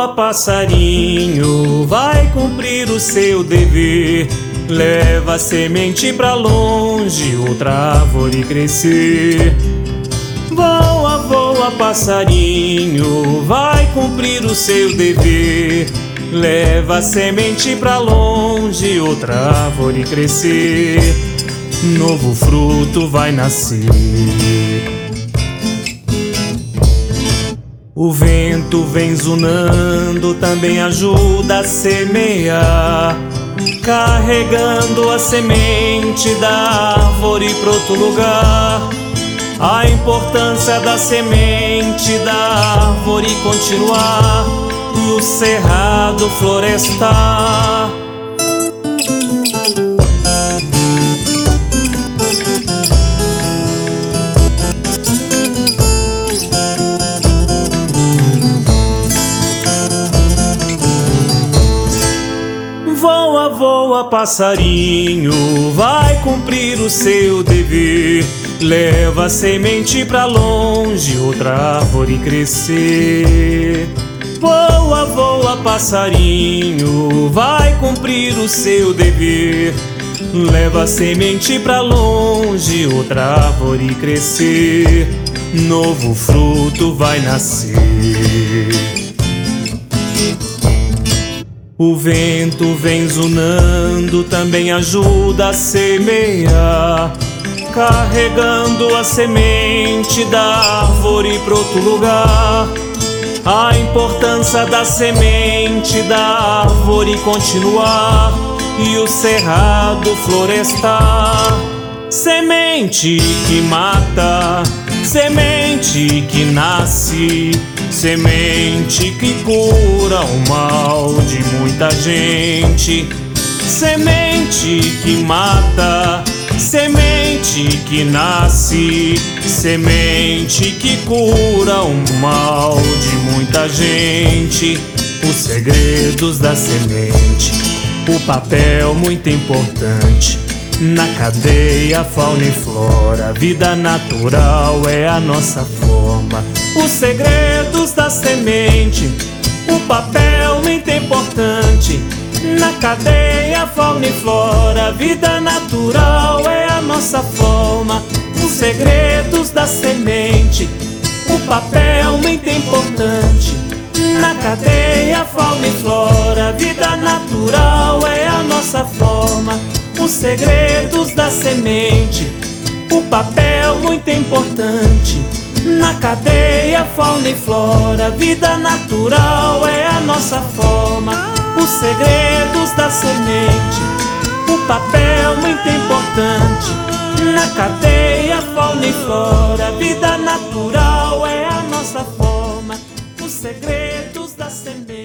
Voa, passarinho, vai cumprir o seu dever. Leva a semente pra longe, outra árvore crescer. Voa, voa, passarinho, vai cumprir o seu dever. Leva a semente pra longe, outra árvore crescer. Novo fruto vai nascer. O vento vem zunando, também ajuda a semear. Carregando a semente da árvore para outro lugar. A importância da semente da árvore continuar no cerrado florestar. Voa, passarinho, vai cumprir o seu dever. Leva a semente pra longe, outra árvore crescer. Voa, voa, passarinho, vai cumprir o seu dever. Leva a semente pra longe, outra árvore crescer. Novo fruto vai nascer. O vento vem zunando, também ajuda a semear. Carregando a semente da árvore para outro lugar. A importância da semente da árvore continuar e o cerrado florestar. Semente que mata, semente que nasce Semente que cura o mal de muita gente. Semente que mata, semente que nasce, semente que cura o mal de muita gente. Os segredos da semente, o papel muito importante. Na cadeia, fauna e flora, vida natural é a nossa forma os segredos da semente, o papel muito importante na cadeia fauna e flora, vida natural é a nossa forma. Os segredos da semente, o papel muito importante na cadeia fauna e flora, vida natural é a nossa forma. Os segredos da semente, o papel muito importante na cadeia, fauna e flora, vida natural é a nossa forma. Os segredos da semente, o papel muito importante. Na cadeia, fauna e flora, vida natural é a nossa forma. Os segredos da semente.